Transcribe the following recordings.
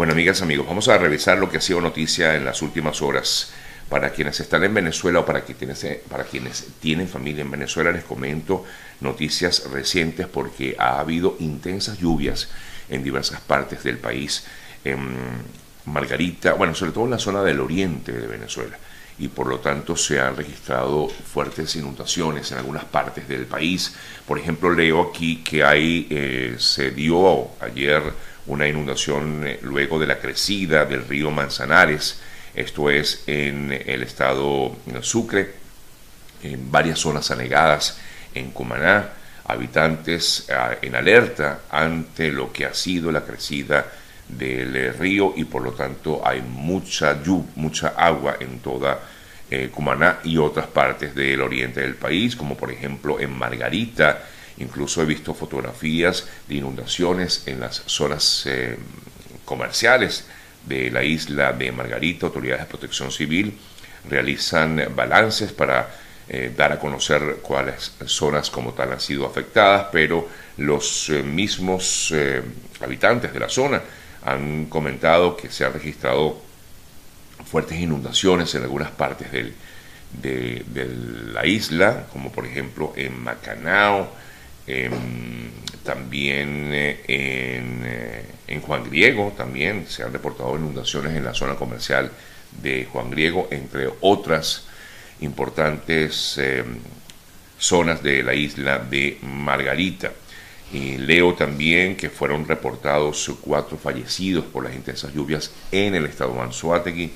Bueno, amigas, amigos, vamos a revisar lo que ha sido noticia en las últimas horas. Para quienes están en Venezuela o para quienes, para quienes tienen familia en Venezuela, les comento noticias recientes porque ha habido intensas lluvias en diversas partes del país. En Margarita, bueno, sobre todo en la zona del oriente de Venezuela y por lo tanto se han registrado fuertes inundaciones en algunas partes del país. Por ejemplo, leo aquí que hay, eh, se dio ayer una inundación eh, luego de la crecida del río Manzanares, esto es en el estado Sucre, en varias zonas anegadas en Cumaná, habitantes ah, en alerta ante lo que ha sido la crecida del eh, río y por lo tanto hay mucha lluvia, mucha agua en toda eh, Cumaná y otras partes del oriente del país, como por ejemplo en Margarita. Incluso he visto fotografías de inundaciones en las zonas eh, comerciales de la isla de Margarita. Autoridades de protección civil realizan balances para dar a conocer cuáles zonas como tal han sido afectadas, pero los mismos habitantes de la zona han comentado que se han registrado fuertes inundaciones en algunas partes del, de, la isla, como por ejemplo en Macanao, también eh, en, eh, en, Juan Griego, también se han reportado inundaciones en la zona comercial de Juan Griego, entre otras importantes eh, zonas de la isla de Margarita. Y leo también que fueron reportados cuatro fallecidos por las intensas lluvias en el estado de Anzuategui.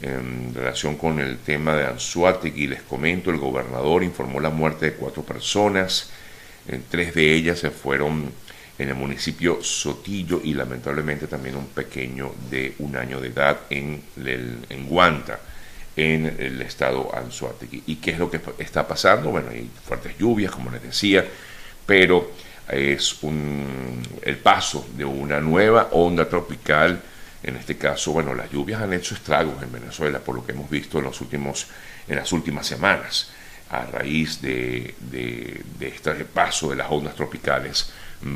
En relación con el tema de Anzuategui, les comento, el gobernador informó la muerte de cuatro personas. Tres de ellas se fueron en el municipio Sotillo y lamentablemente también un pequeño de un año de edad en, en Guanta, en el estado Anzuategui. ¿Y qué es lo que está pasando? Bueno, hay fuertes lluvias, como les decía, pero es un, el paso de una nueva onda tropical. En este caso, bueno, las lluvias han hecho estragos en Venezuela, por lo que hemos visto en, los últimos, en las últimas semanas, a raíz de, de, este paso de las ondas tropicales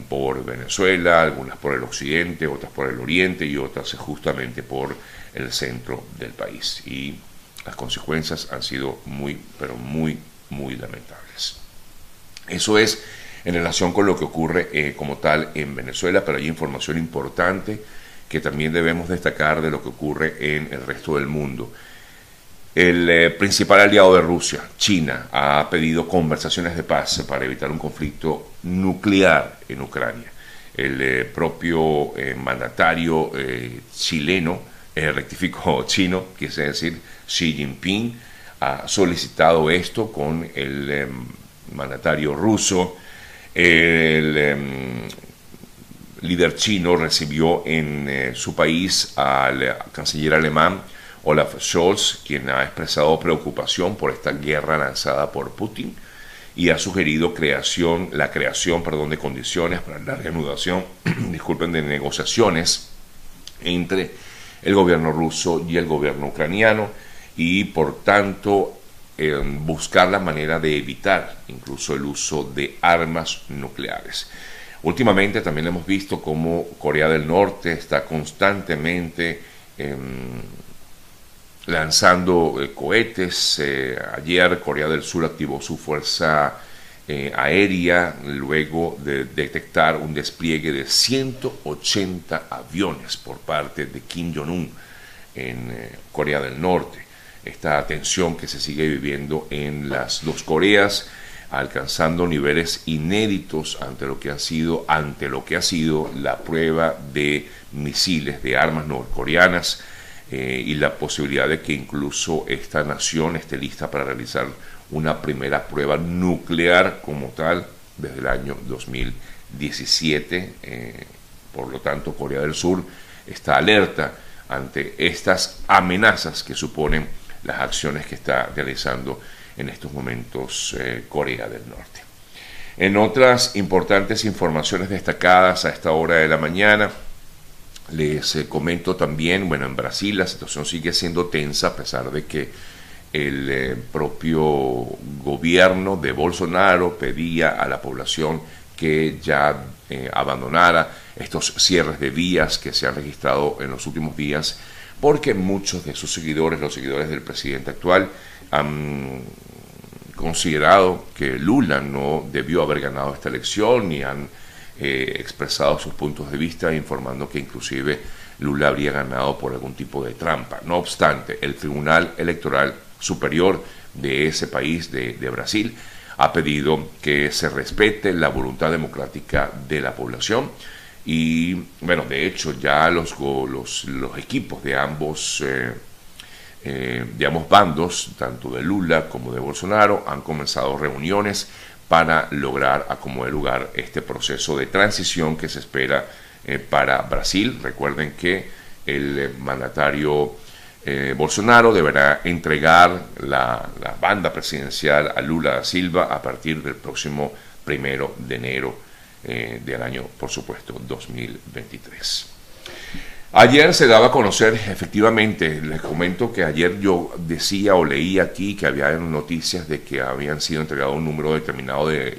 por Venezuela, algunas por el occidente, otras por el oriente y otras justamente por el centro del país. Y las consecuencias han sido muy, pero muy, muy lamentables. Eso es en relación con lo que ocurre eh, como tal en Venezuela, pero hay información importante que también debemos destacar de lo que ocurre en el resto del mundo. El eh, principal aliado de Rusia, China, ha pedido conversaciones de paz para evitar un conflicto nuclear en Ucrania. El eh, propio mandatario chileno, rectificó chino, quise decir Xi Jinping, ha solicitado esto con el mandatario ruso el líder chino recibió en eh, su país al canciller alemán Olaf Scholz, quien ha expresado preocupación por esta guerra lanzada por Putin y ha sugerido creación, la creación perdón, de condiciones para la reanudación disculpen, de negociaciones entre el gobierno ruso y el gobierno ucraniano y por tanto buscar la manera de evitar incluso el uso de armas nucleares. Últimamente también hemos visto cómo Corea del Norte está constantemente em, lanzando eh, cohetes. Eh, ayer Corea del Sur activó su fuerza eh, aérea luego de detectar un despliegue de 180 aviones por parte de Kim Jong-un en Corea del Norte esta tensión que se sigue viviendo en las dos Coreas, alcanzando niveles inéditos ante lo que ha sido, ante lo que ha sido la prueba de misiles, de armas norcoreanas, eh, y la posibilidad de que incluso esta nación esté lista para realizar una primera prueba nuclear como tal desde el año 2017. Eh, por lo tanto, Corea del Sur está alerta ante estas amenazas que suponen las acciones que está realizando en estos momentos eh, Corea del Norte. En otras importantes informaciones destacadas a esta hora de la mañana, les eh, comento también, bueno, en Brasil la situación sigue siendo tensa a pesar de que el eh, propio gobierno de Bolsonaro pedía a la población que ya abandonara estos cierres de vías que se han registrado en los últimos días, porque muchos de sus seguidores, los seguidores del presidente actual, han considerado que Lula no debió haber ganado esta elección y han eh, expresado sus puntos de vista informando que inclusive Lula habría ganado por algún tipo de trampa. No obstante, el Tribunal Electoral Superior de ese país, de, Brasil, ha pedido que se respete la voluntad democrática de la población y, bueno, de hecho ya los, los, los equipos de ambos... Eh, eh, de ambos bandos, tanto de Lula como de Bolsonaro, han comenzado reuniones para lograr acomodar lugar este proceso de transición que se espera eh, para Brasil. Recuerden que el eh, mandatario eh, Bolsonaro deberá entregar la, banda presidencial a Lula da Silva a partir del próximo primero de enero del año, por supuesto, 2023. Ayer se daba a conocer, efectivamente, les comento que ayer yo decía o leía aquí que había noticias de que habían sido entregados un número determinado de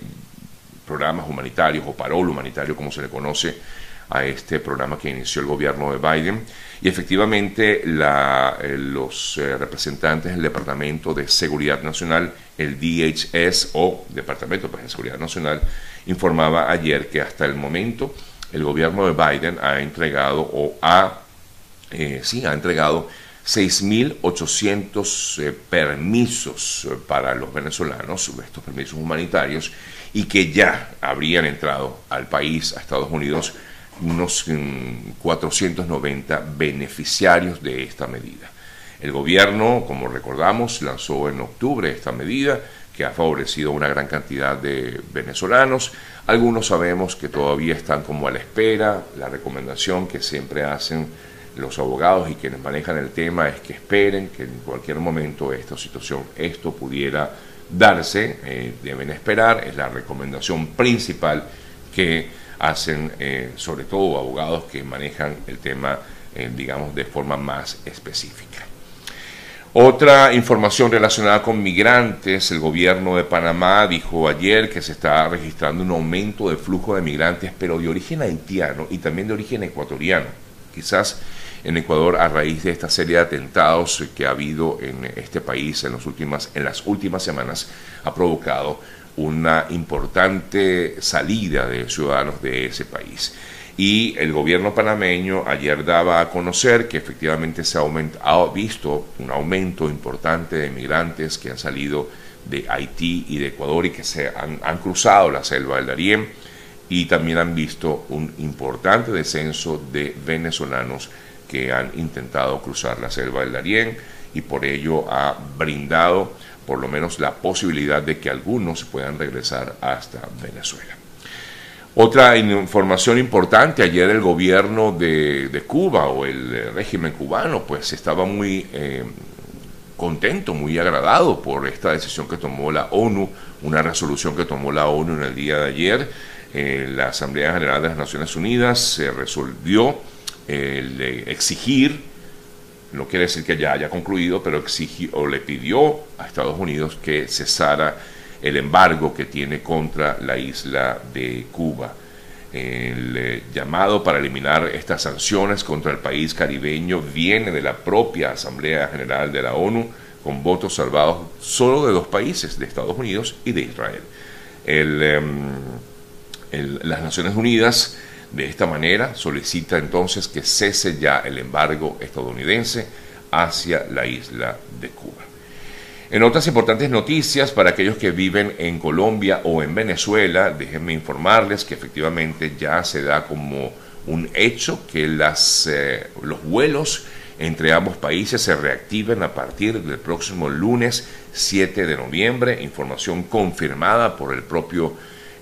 programas humanitarios o parol humanitario, como se le conoce, a este programa que inició el gobierno de Biden. Y efectivamente eh, los eh, representantes del Departamento de Seguridad Nacional, el DHS o Departamento pues, de Seguridad Nacional, informaba ayer que hasta el momento el gobierno de Biden ha entregado o ha, eh, sí, ha entregado 6.800 permisos para los venezolanos, estos permisos humanitarios, y que ya habrían entrado al país, a Estados Unidos, unos 490 mm, beneficiarios de esta medida. El gobierno, como recordamos, lanzó en octubre esta medida que ha favorecido a una gran cantidad de venezolanos. Algunos sabemos que todavía están como a la espera. La recomendación que siempre hacen los abogados y quienes manejan el tema es que esperen, que en cualquier momento esta situación, esto pudiera darse, eh, deben esperar, es la recomendación principal que hacen eh, sobre todo abogados que manejan el tema, eh, digamos, de forma más específica. Otra información relacionada con migrantes, el gobierno de Panamá dijo ayer que se está registrando un aumento de flujo de migrantes, pero de origen haitiano y también de origen ecuatoriano. Quizás en Ecuador, a raíz de esta serie de atentados que ha habido en este país en, los en las últimas semanas, ha provocado una importante salida de ciudadanos de ese país. Y el gobierno panameño ayer daba a conocer que efectivamente se ha, visto un aumento importante de migrantes que han salido de Haití y de Ecuador y que se han, cruzado la selva del Darién y también han visto un importante descenso de venezolanos que han intentado cruzar la selva del Darién y por ello ha brindado por lo menos la posibilidad de que algunos puedan regresar hasta Venezuela. Otra información importante, ayer el gobierno de, Cuba o el régimen cubano pues estaba muy eh, contento, muy agradado por esta decisión que tomó la ONU, una resolución que tomó la ONU en el día de ayer. Eh, la Asamblea General de las Naciones Unidas se resolvió el exigir no quiere decir que ya haya concluido, pero exigió o le pidió a Estados Unidos que cesara el embargo que tiene contra la isla de Cuba. El eh, llamado para eliminar estas sanciones contra el país caribeño viene de la propia Asamblea General de la ONU, con votos salvados solo de dos países, de Estados Unidos y de Israel. Em, las Naciones Unidas de esta manera, solicita entonces que cese ya el embargo estadounidense hacia la isla de Cuba. En otras importantes noticias para aquellos que viven en Colombia o en Venezuela, déjenme informarles que efectivamente ya se da como un hecho que las, eh, los vuelos entre ambos países se reactiven a partir del próximo lunes 7 de noviembre, información confirmada por el propio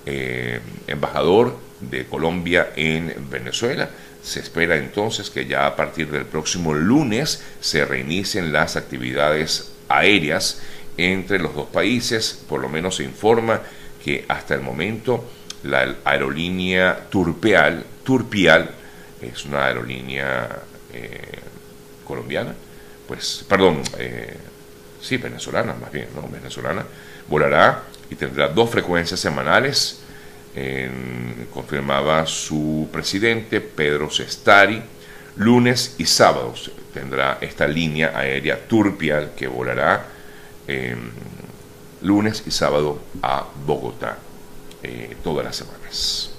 eh, embajador de Colombia en Venezuela. Se espera entonces que ya a partir del próximo lunes se reinicien las actividades aéreas entre los dos países. Por lo menos se informa que hasta el momento la aerolínea Turpial, Turpial es una aerolínea eh, colombiana, pues, perdón, eh, sí, venezolana más bien, ¿no? Venezolana, volará y tendrá dos frecuencias semanales confirmaba su presidente Pedro Sestari. Lunes y sábados tendrá esta línea aérea Turpial que volará lunes y sábado a Bogotá eh, todas las semanas.